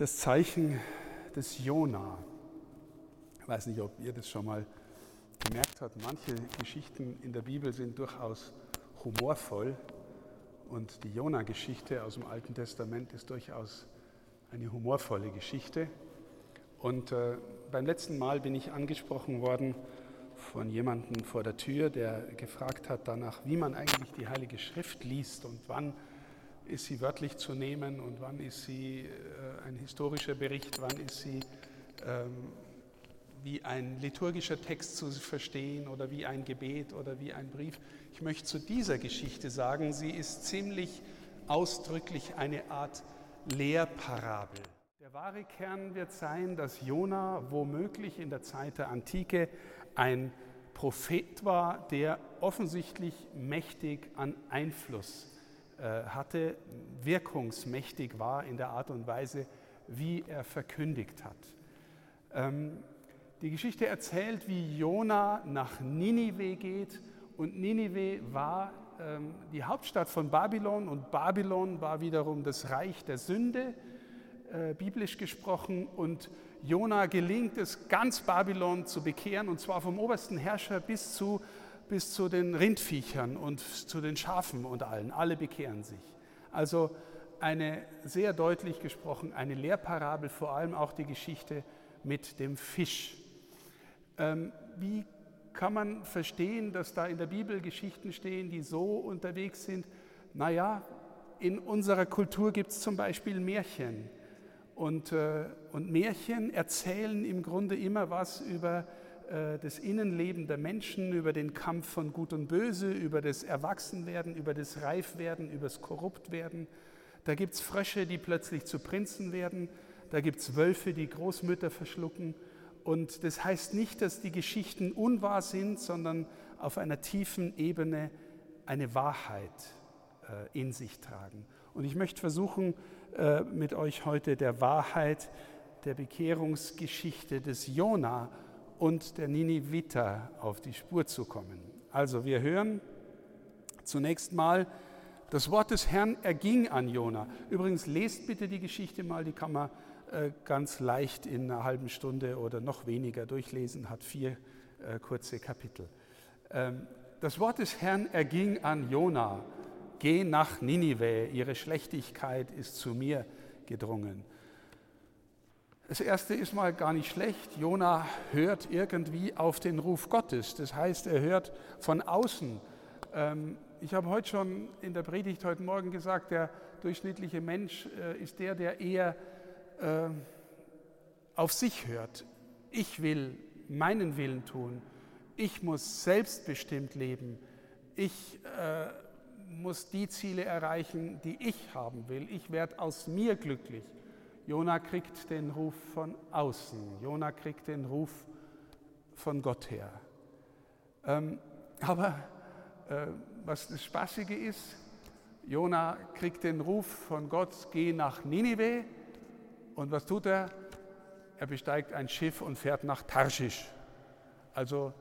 das Zeichen des Jona. Ich weiß nicht, ob ihr das schon mal gemerkt habt. Manche Geschichten in der Bibel sind durchaus humorvoll und die Jona-Geschichte aus dem Alten Testament ist durchaus eine humorvolle Geschichte. Und äh, beim letzten Mal bin ich angesprochen worden von jemandem vor der Tür, der gefragt hat danach, wie man eigentlich die Heilige Schrift liest und wann ist sie wörtlich zu nehmen und wann ist sie äh, ein historischer Bericht, wann ist sie ähm, wie ein liturgischer Text zu verstehen oder wie ein Gebet oder wie ein Brief. Ich möchte zu dieser Geschichte sagen, sie ist ziemlich ausdrücklich eine Art Lehrparabel. Der wahre Kern wird sein, dass Jona womöglich in der Zeit der Antike ein Prophet war, der offensichtlich mächtig an Einfluss hatte, wirkungsmächtig war in der Art und Weise, wie er verkündigt hat. Ähm, die Geschichte erzählt, wie Jona nach Ninive geht. Und Ninive war ähm, die Hauptstadt von Babylon. Und Babylon war wiederum das Reich der Sünde, äh, biblisch gesprochen. Und Jona gelingt es, ganz Babylon zu bekehren. Und zwar vom obersten Herrscher bis zu bis zu den Rindviechern und zu den Schafen und allen. Alle bekehren sich. Also eine sehr deutlich gesprochen, eine Lehrparabel, vor allem auch die Geschichte mit dem Fisch. Ähm, wie kann man verstehen, dass da in der Bibel Geschichten stehen, die so unterwegs sind? Naja, in unserer Kultur gibt es zum Beispiel Märchen. Und, äh, und Märchen erzählen im Grunde immer was über das Innenleben der Menschen, über den Kampf von Gut und Böse, über das Erwachsenwerden, über das Reifwerden, über das Korruptwerden. Da gibt es Frösche, die plötzlich zu Prinzen werden. Da gibt es Wölfe, die Großmütter verschlucken. Und das heißt nicht, dass die Geschichten unwahr sind, sondern auf einer tiefen Ebene eine Wahrheit äh, in sich tragen. Und ich möchte versuchen, äh, mit euch heute der Wahrheit der Bekehrungsgeschichte des Jona und der Niniviter auf die Spur zu kommen. Also wir hören zunächst mal, das Wort des Herrn erging an Jona. Übrigens lest bitte die Geschichte mal, die kann man äh, ganz leicht in einer halben Stunde oder noch weniger durchlesen, hat vier äh, kurze Kapitel. Ähm, das Wort des Herrn erging an Jona. Geh nach Ninive, ihre Schlechtigkeit ist zu mir gedrungen. Das erste ist mal gar nicht schlecht. Jona hört irgendwie auf den Ruf Gottes. Das heißt, er hört von außen. Ähm, ich habe heute schon in der Predigt heute Morgen gesagt, der durchschnittliche Mensch äh, ist der, der eher äh, auf sich hört. Ich will meinen Willen tun. Ich muss selbstbestimmt leben. Ich äh, muss die Ziele erreichen, die ich haben will. Ich werde aus mir glücklich. Jona kriegt den Ruf von außen. Jona kriegt den Ruf von Gott her. Ähm, aber äh, was das Spaßige ist, Jona kriegt den Ruf von Gott, geh nach Ninive. Und was tut er? Er besteigt ein Schiff und fährt nach Tarschisch. Also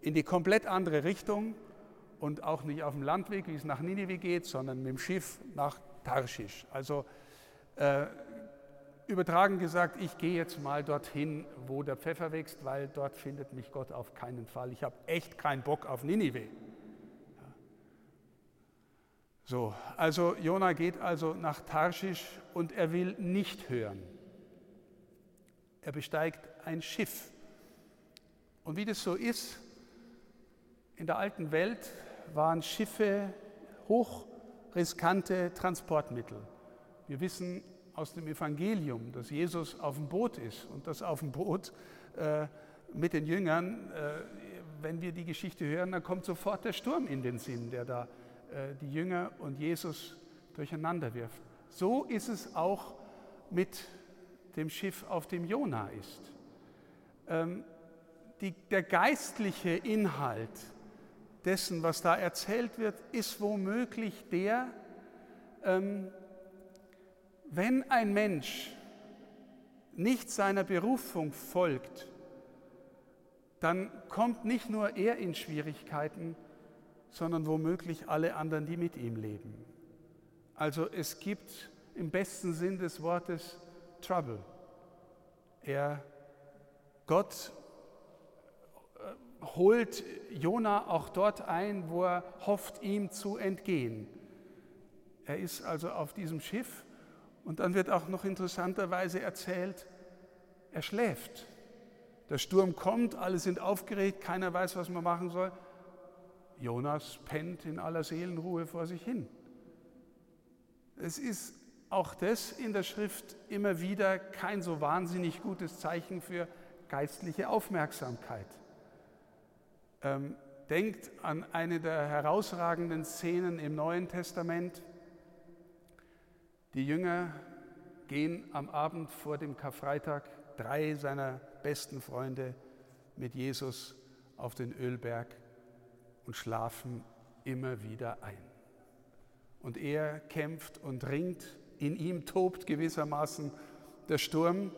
in die komplett andere Richtung und auch nicht auf dem Landweg, wie es nach Ninive geht, sondern mit dem Schiff nach Tarschisch. Also äh, übertragen gesagt, ich gehe jetzt mal dorthin, wo der Pfeffer wächst, weil dort findet mich Gott auf keinen Fall. Ich habe echt keinen Bock auf Ninive. So, also Jona geht also nach Tarschisch und er will nicht hören. Er besteigt ein Schiff. Und wie das so ist, in der alten Welt waren Schiffe hochriskante Transportmittel. Wir wissen aus dem Evangelium, dass Jesus auf dem Boot ist und dass auf dem Boot äh, mit den Jüngern, äh, wenn wir die Geschichte hören, dann kommt sofort der Sturm in den Sinn, der da äh, die Jünger und Jesus durcheinander wirft. So ist es auch mit dem Schiff, auf dem Jona ist. Ähm, die, der geistliche Inhalt dessen, was da erzählt wird, ist womöglich der, ähm, wenn ein Mensch nicht seiner Berufung folgt, dann kommt nicht nur er in Schwierigkeiten, sondern womöglich alle anderen, die mit ihm leben. Also es gibt im besten Sinn des Wortes trouble. Er, Gott äh, holt Jona auch dort ein, wo er hofft, ihm zu entgehen. Er ist also auf diesem Schiff und dann wird auch noch interessanterweise erzählt, er schläft. Der Sturm kommt, alle sind aufgeregt, keiner weiß, was man machen soll. Jonas pennt in aller Seelenruhe vor sich hin. Es ist auch das in der Schrift immer wieder kein so wahnsinnig gutes Zeichen für geistliche Aufmerksamkeit. Ähm, denkt an eine der herausragenden Szenen im Neuen Testament. Die Jünger gehen am Abend vor dem Karfreitag, drei seiner besten Freunde, mit Jesus auf den Ölberg und schlafen immer wieder ein. Und er kämpft und ringt, in ihm tobt gewissermaßen der Sturm.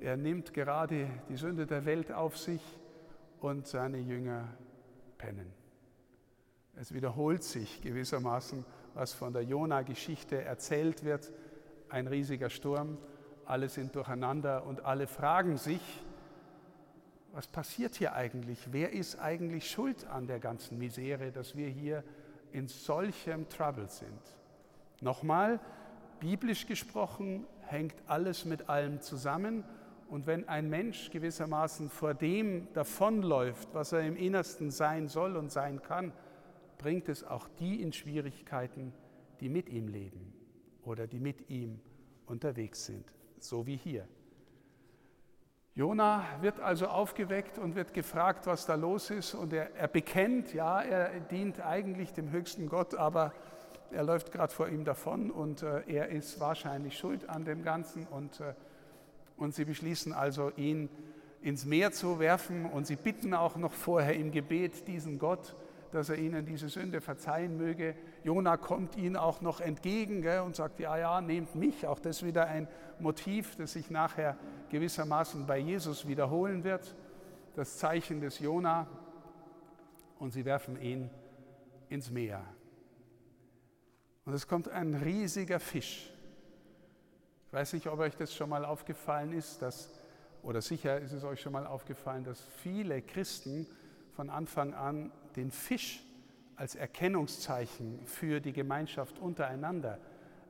Er nimmt gerade die Sünde der Welt auf sich und seine Jünger pennen. Es wiederholt sich gewissermaßen, was von der Jona-Geschichte erzählt wird. Ein riesiger Sturm, alle sind durcheinander und alle fragen sich, was passiert hier eigentlich? Wer ist eigentlich schuld an der ganzen Misere, dass wir hier in solchem Trouble sind? Nochmal, biblisch gesprochen hängt alles mit allem zusammen. Und wenn ein Mensch gewissermaßen vor dem davonläuft, was er im Innersten sein soll und sein kann, bringt es auch die in Schwierigkeiten, die mit ihm leben oder die mit ihm unterwegs sind, so wie hier. Jona wird also aufgeweckt und wird gefragt, was da los ist. Und er, er bekennt, ja, er dient eigentlich dem höchsten Gott, aber er läuft gerade vor ihm davon und äh, er ist wahrscheinlich schuld an dem Ganzen. Und, äh, und sie beschließen also, ihn ins Meer zu werfen. Und sie bitten auch noch vorher im Gebet diesen Gott, dass er ihnen diese Sünde verzeihen möge. Jona kommt ihnen auch noch entgegen gell, und sagt, ja, ja, nehmt mich. Auch das wieder ein Motiv, das sich nachher gewissermaßen bei Jesus wiederholen wird. Das Zeichen des Jona. Und sie werfen ihn ins Meer. Und es kommt ein riesiger Fisch. Ich weiß nicht, ob euch das schon mal aufgefallen ist, dass, oder sicher ist es euch schon mal aufgefallen, dass viele Christen von Anfang an den Fisch als Erkennungszeichen für die Gemeinschaft untereinander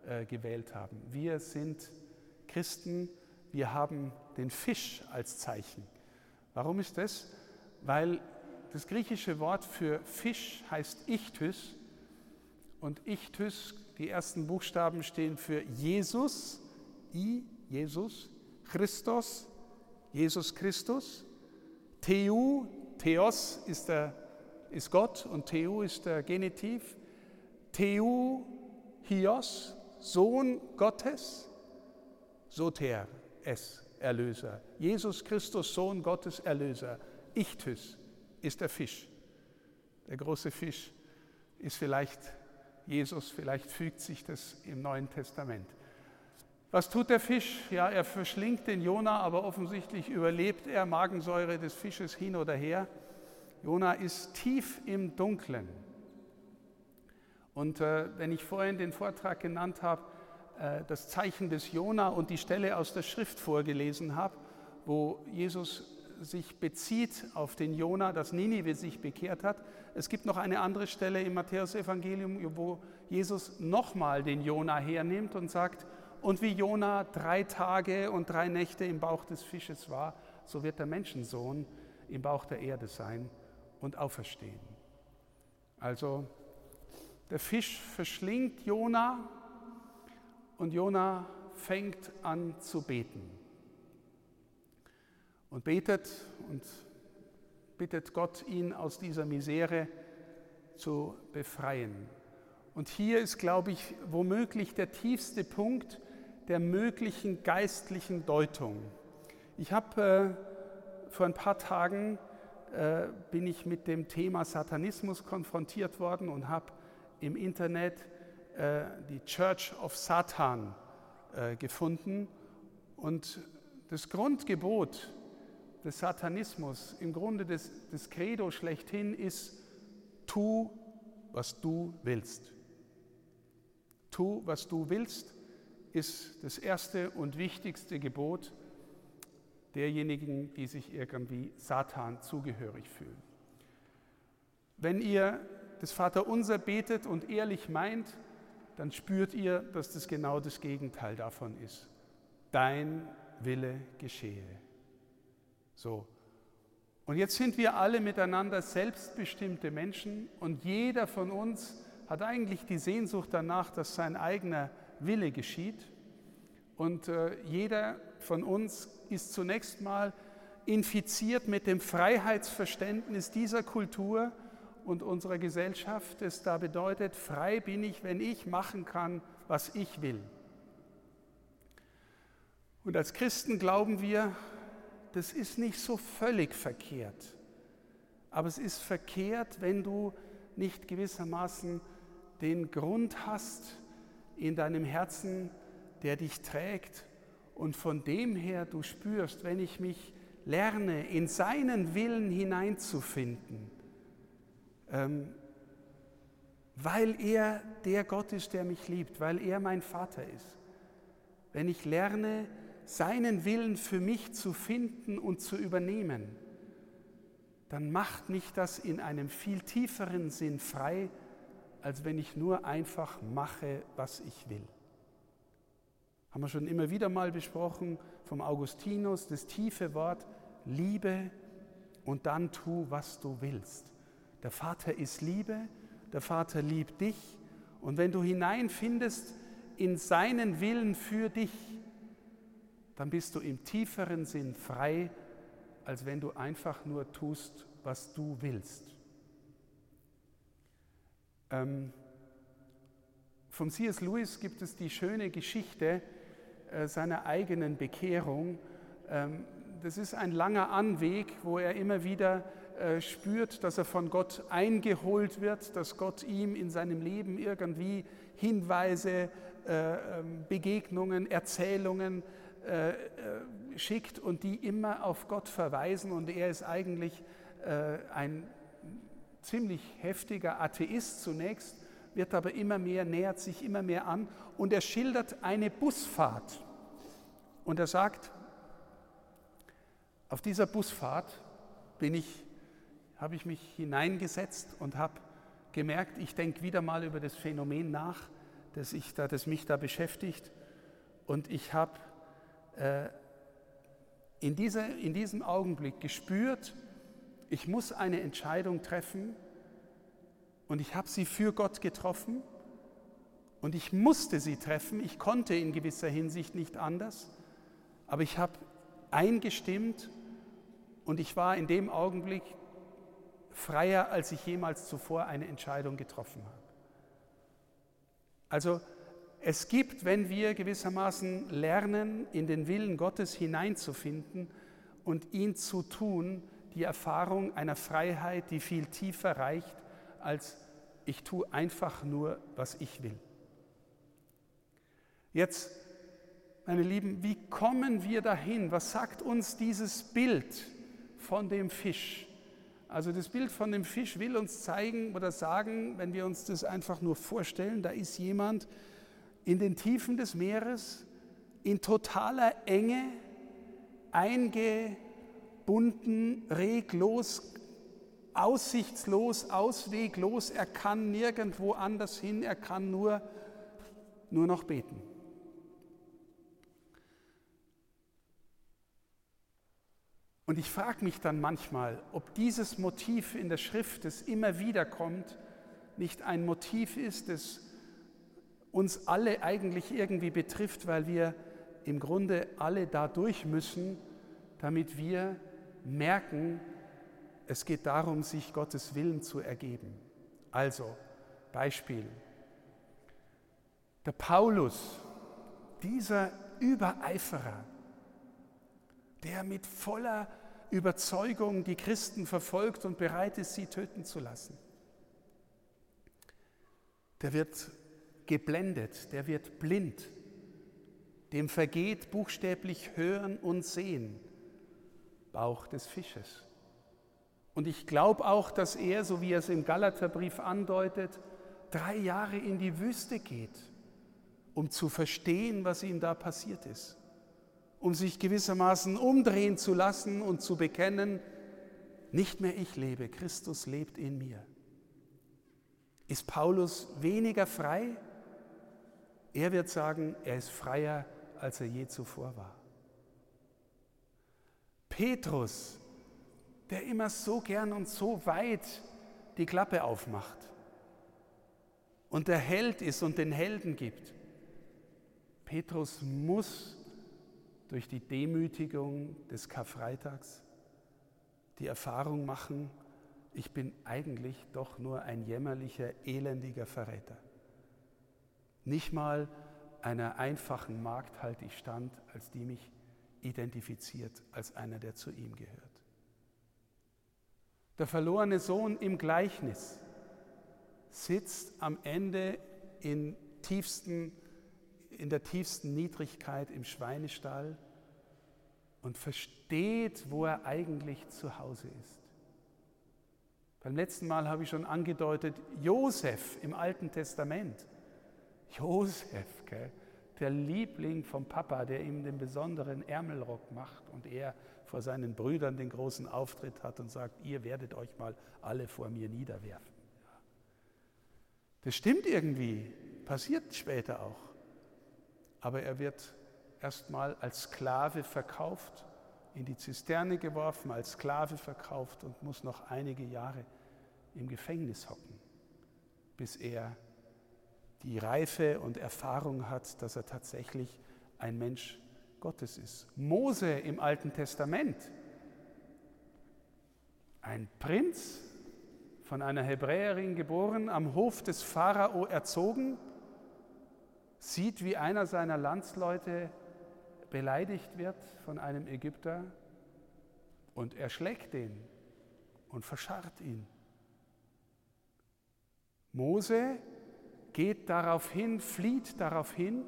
äh, gewählt haben. Wir sind Christen, wir haben den Fisch als Zeichen. Warum ist das? Weil das griechische Wort für Fisch heißt Ichthys und Ichthys, die ersten Buchstaben stehen für Jesus, I, Jesus, Christus, Jesus Christus, Theu, Theos ist der ist Gott und Theo ist der Genitiv. Theo, Hios, Sohn Gottes, Soter, es, Erlöser. Jesus Christus, Sohn Gottes, Erlöser. Ichthys ist der Fisch. Der große Fisch ist vielleicht Jesus, vielleicht fügt sich das im Neuen Testament. Was tut der Fisch? Ja, er verschlingt den Jona, aber offensichtlich überlebt er Magensäure des Fisches hin oder her. Jona ist tief im Dunklen. Und äh, wenn ich vorhin den Vortrag genannt habe, äh, das Zeichen des Jona und die Stelle aus der Schrift vorgelesen habe, wo Jesus sich bezieht auf den Jona, dass Ninive sich bekehrt hat. Es gibt noch eine andere Stelle im Matthäusevangelium, wo Jesus nochmal den Jona hernimmt und sagt, und wie Jona drei Tage und drei Nächte im Bauch des Fisches war, so wird der Menschensohn im Bauch der Erde sein und auferstehen. Also der Fisch verschlingt Jona und Jona fängt an zu beten und betet und bittet Gott, ihn aus dieser Misere zu befreien. Und hier ist, glaube ich, womöglich der tiefste Punkt der möglichen geistlichen Deutung. Ich habe äh, vor ein paar Tagen äh, bin ich mit dem Thema Satanismus konfrontiert worden und habe im Internet äh, die Church of Satan äh, gefunden. Und das Grundgebot des Satanismus, im Grunde des, des Credo schlechthin, ist, tu, was du willst. Tu, was du willst. Ist das erste und wichtigste Gebot derjenigen, die sich irgendwie Satan zugehörig fühlen. Wenn ihr das Vaterunser betet und ehrlich meint, dann spürt ihr, dass das genau das Gegenteil davon ist. Dein Wille geschehe. So. Und jetzt sind wir alle miteinander selbstbestimmte Menschen und jeder von uns hat eigentlich die Sehnsucht danach, dass sein eigener Wille geschieht. Und äh, jeder von uns ist zunächst mal infiziert mit dem Freiheitsverständnis dieser Kultur und unserer Gesellschaft, das da bedeutet, frei bin ich, wenn ich machen kann, was ich will. Und als Christen glauben wir, das ist nicht so völlig verkehrt. Aber es ist verkehrt, wenn du nicht gewissermaßen den Grund hast in deinem Herzen, der dich trägt und von dem her du spürst, wenn ich mich lerne, in seinen Willen hineinzufinden, ähm, weil er der Gott ist, der mich liebt, weil er mein Vater ist. Wenn ich lerne, seinen Willen für mich zu finden und zu übernehmen, dann macht mich das in einem viel tieferen Sinn frei, als wenn ich nur einfach mache, was ich will. Haben wir schon immer wieder mal besprochen vom Augustinus, das tiefe Wort, liebe und dann tu, was du willst. Der Vater ist Liebe, der Vater liebt dich und wenn du hineinfindest in seinen Willen für dich, dann bist du im tieferen Sinn frei, als wenn du einfach nur tust, was du willst. Ähm, vom C.S. Lewis gibt es die schöne Geschichte äh, seiner eigenen Bekehrung. Ähm, das ist ein langer Anweg, wo er immer wieder äh, spürt, dass er von Gott eingeholt wird, dass Gott ihm in seinem Leben irgendwie Hinweise, äh, ähm, Begegnungen, Erzählungen äh, schickt und die immer auf Gott verweisen. Und er ist eigentlich ein ziemlich heftiger Atheist zunächst, wird aber immer mehr, nähert sich immer mehr an und er schildert eine Busfahrt. Und er sagt, auf dieser Busfahrt bin ich habe ich mich hineingesetzt und habe gemerkt, ich denke wieder mal über das Phänomen nach, das, ich da, das mich da beschäftigt. Und ich habe äh, in, in diesem Augenblick gespürt, ich muss eine Entscheidung treffen und ich habe sie für Gott getroffen und ich musste sie treffen. Ich konnte in gewisser Hinsicht nicht anders, aber ich habe eingestimmt und ich war in dem Augenblick freier, als ich jemals zuvor eine Entscheidung getroffen habe. Also es gibt, wenn wir gewissermaßen lernen, in den Willen Gottes hineinzufinden und ihn zu tun, die Erfahrung einer Freiheit, die viel tiefer reicht, als ich tue einfach nur, was ich will. Jetzt, meine Lieben, wie kommen wir dahin? Was sagt uns dieses Bild von dem Fisch? Also das Bild von dem Fisch will uns zeigen oder sagen, wenn wir uns das einfach nur vorstellen, da ist jemand in den Tiefen des Meeres in totaler Enge eingebunden, reglos, aussichtslos, ausweglos. Er kann nirgendwo anders hin, er kann nur, nur noch beten. Und ich frage mich dann manchmal, ob dieses Motiv in der Schrift, das immer wieder kommt, nicht ein Motiv ist, das uns alle eigentlich irgendwie betrifft, weil wir im Grunde alle da durch müssen, damit wir merken, es geht darum, sich Gottes Willen zu ergeben. Also, Beispiel. Der Paulus, dieser Übereiferer, der mit voller Überzeugung die Christen verfolgt und bereit ist, sie töten zu lassen. Der wird geblendet, der wird blind, dem vergeht buchstäblich Hören und Sehen, Bauch des Fisches. Und ich glaube auch, dass er, so wie er es im Galaterbrief andeutet, drei Jahre in die Wüste geht um zu verstehen, was ihm da passiert ist, um sich gewissermaßen umdrehen zu lassen und zu bekennen, nicht mehr ich lebe, Christus lebt in mir. Ist Paulus weniger frei? Er wird sagen, er ist freier, als er je zuvor war. Petrus, der immer so gern und so weit die Klappe aufmacht und der Held ist und den Helden gibt. Petrus muss durch die Demütigung des Karfreitags die Erfahrung machen, ich bin eigentlich doch nur ein jämmerlicher, elendiger Verräter. Nicht mal einer einfachen Magd halte ich stand, als die mich identifiziert als einer, der zu ihm gehört. Der verlorene Sohn im Gleichnis sitzt am Ende in, tiefsten, in der tiefsten Niedrigkeit im Schweinestall und versteht, wo er eigentlich zu Hause ist. Beim letzten Mal habe ich schon angedeutet, Josef im Alten Testament. Josef, gell? Der Liebling vom Papa, der ihm den besonderen Ärmelrock macht und er vor seinen Brüdern den großen Auftritt hat und sagt, ihr werdet euch mal alle vor mir niederwerfen. Das stimmt irgendwie, passiert später auch. Aber er wird erstmal als Sklave verkauft, in die Zisterne geworfen, als Sklave verkauft und muss noch einige Jahre im Gefängnis hocken, bis er die Reife und Erfahrung hat, dass er tatsächlich ein Mensch Gottes ist. Mose im Alten Testament, ein Prinz, von einer Hebräerin geboren, am Hof des Pharao erzogen, sieht, wie einer seiner Landsleute beleidigt wird von einem Ägypter und er schlägt den und verscharrt ihn. Mose geht darauf hin, flieht darauf hin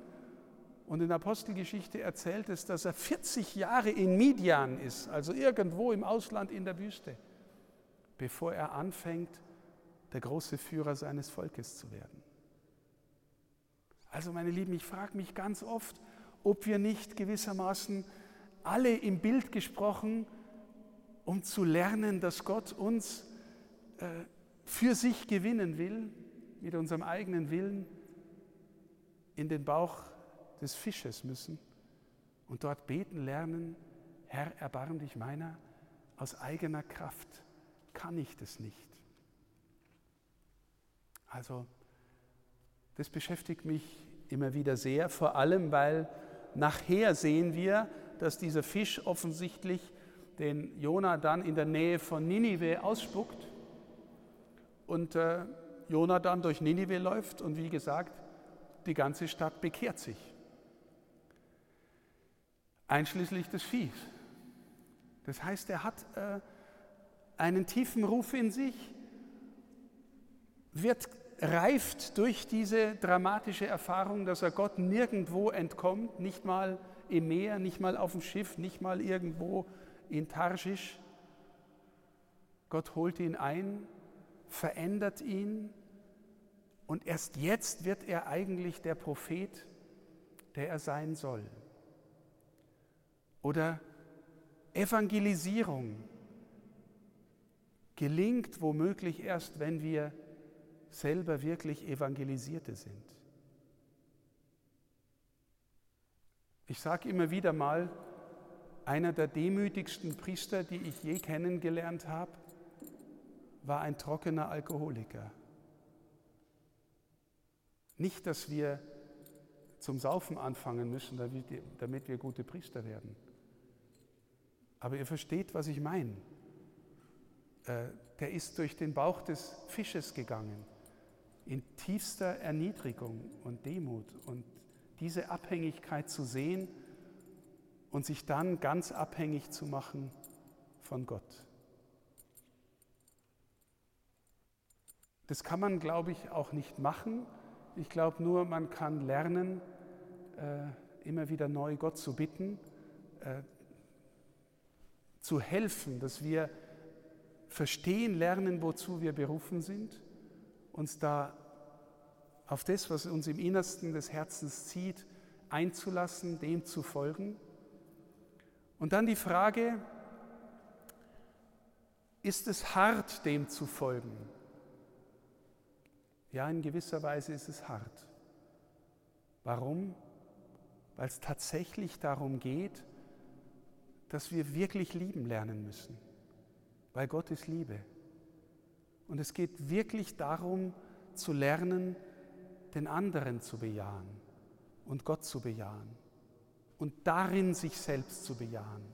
und in der Apostelgeschichte erzählt es, dass er 40 Jahre in Midian ist, also irgendwo im Ausland in der Wüste, bevor er anfängt, der große Führer seines Volkes zu werden. Also meine Lieben, ich frage mich ganz oft, ob wir nicht gewissermaßen alle im Bild gesprochen, um zu lernen, dass Gott uns äh, für sich gewinnen will, mit unserem eigenen Willen in den Bauch des Fisches müssen und dort beten lernen, Herr, erbarm dich meiner, aus eigener Kraft kann ich das nicht. Also, das beschäftigt mich immer wieder sehr, vor allem weil nachher sehen wir, dass dieser Fisch offensichtlich den Jona dann in der Nähe von Ninive ausspuckt und äh, Jona dann durch Ninive läuft und wie gesagt, die ganze Stadt bekehrt sich. Einschließlich des Viehs. Das heißt, er hat äh, einen tiefen Ruf in sich, wird reift durch diese dramatische Erfahrung, dass er Gott nirgendwo entkommt, nicht mal im Meer, nicht mal auf dem Schiff, nicht mal irgendwo in Tarschisch. Gott holt ihn ein, verändert ihn und erst jetzt wird er eigentlich der Prophet, der er sein soll. Oder Evangelisierung gelingt womöglich erst, wenn wir selber wirklich Evangelisierte sind. Ich sage immer wieder mal, einer der demütigsten Priester, die ich je kennengelernt habe, war ein trockener Alkoholiker. Nicht, dass wir zum Saufen anfangen müssen, damit wir gute Priester werden. Aber ihr versteht, was ich meine. Äh, der ist durch den Bauch des Fisches gegangen in tiefster Erniedrigung und Demut und diese Abhängigkeit zu sehen und sich dann ganz abhängig zu machen von Gott. Das kann man, glaube ich, auch nicht machen. Ich glaube nur, man kann lernen, äh, immer wieder neu Gott zu bitten, äh, zu helfen, dass wir verstehen lernen, wozu wir berufen sind uns da auf das, was uns im Innersten des Herzens zieht, einzulassen, dem zu folgen. Und dann die Frage, ist es hart, dem zu folgen? Ja, in gewisser Weise ist es hart. Warum? Weil es tatsächlich darum geht, dass wir wirklich lieben lernen müssen, weil Gott ist Liebe. Und es geht wirklich darum zu lernen, den anderen zu bejahen und Gott zu bejahen und darin sich selbst zu bejahen.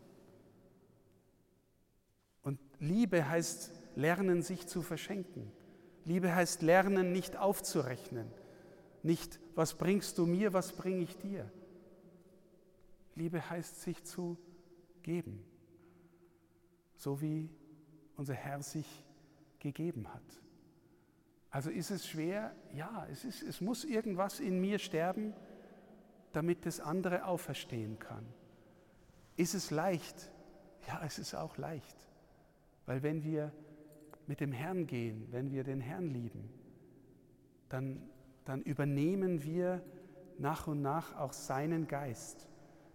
Und Liebe heißt lernen, sich zu verschenken. Liebe heißt lernen, nicht aufzurechnen. Nicht, was bringst du mir, was bringe ich dir. Liebe heißt, sich zu geben, so wie unser Herr sich gegeben hat. Also ist es schwer? Ja, es, ist, es muss irgendwas in mir sterben, damit das andere auferstehen kann. Ist es leicht? Ja, es ist auch leicht. Weil wenn wir mit dem Herrn gehen, wenn wir den Herrn lieben, dann, dann übernehmen wir nach und nach auch seinen Geist.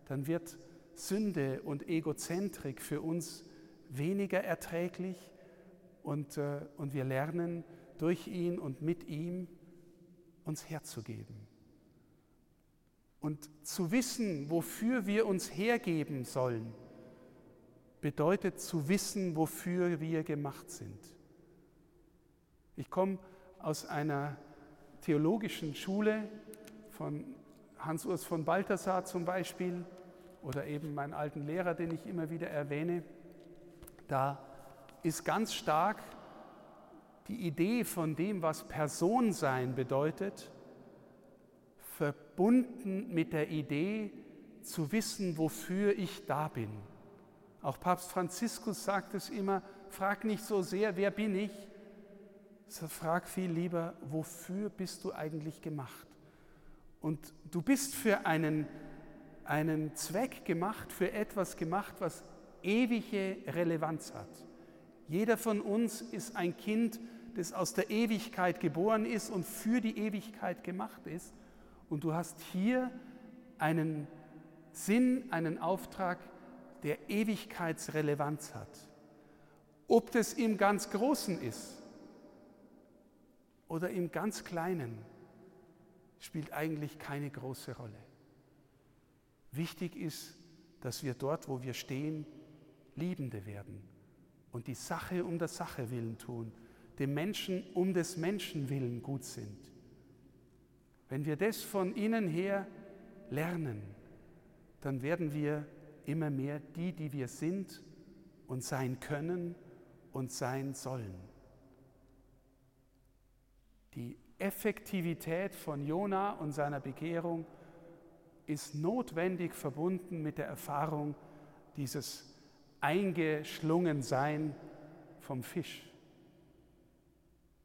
Dann wird Sünde und Egozentrik für uns weniger erträglich und, äh, und wir lernen durch ihn und mit ihm uns herzugeben. Und zu wissen, wofür wir uns hergeben sollen, bedeutet zu wissen, wofür wir gemacht sind. Ich komme aus einer theologischen Schule von Hans-Urs von Balthasar zum Beispiel oder eben meinen alten Lehrer, den ich immer wieder erwähne. Da ist ganz stark die Idee von dem, was Person sein bedeutet, verbunden mit der Idee zu wissen, wofür ich da bin. Auch Papst Franziskus sagt es immer, frag nicht so sehr, wer bin ich, frag viel lieber, wofür bist du eigentlich gemacht? Und du bist für einen, einen Zweck gemacht, für etwas gemacht, was ewige Relevanz hat. Jeder von uns ist ein Kind, das aus der Ewigkeit geboren ist und für die Ewigkeit gemacht ist. Und du hast hier einen Sinn, einen Auftrag, der Ewigkeitsrelevanz hat. Ob das im ganz Großen ist oder im ganz Kleinen, spielt eigentlich keine große Rolle. Wichtig ist, dass wir dort, wo wir stehen, Liebende werden und die Sache um der Sache willen tun, dem Menschen um des Menschen willen gut sind. Wenn wir das von innen her lernen, dann werden wir immer mehr die, die wir sind und sein können und sein sollen. Die Effektivität von Jona und seiner Bekehrung ist notwendig verbunden mit der Erfahrung dieses Eingeschlungensein vom Fisch.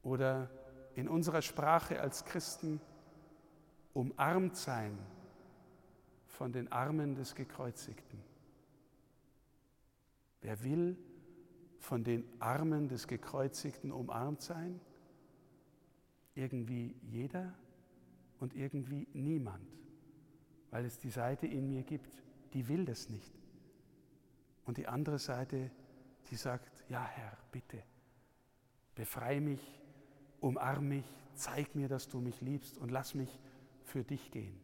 Oder in unserer Sprache als Christen umarmt sein von den Armen des Gekreuzigten. Wer will von den Armen des Gekreuzigten umarmt sein? Irgendwie jeder und irgendwie niemand, weil es die Seite in mir gibt, die will das nicht. Und die andere Seite, die sagt, ja Herr, bitte, befreie mich, umarm mich, zeig mir, dass du mich liebst und lass mich für dich gehen.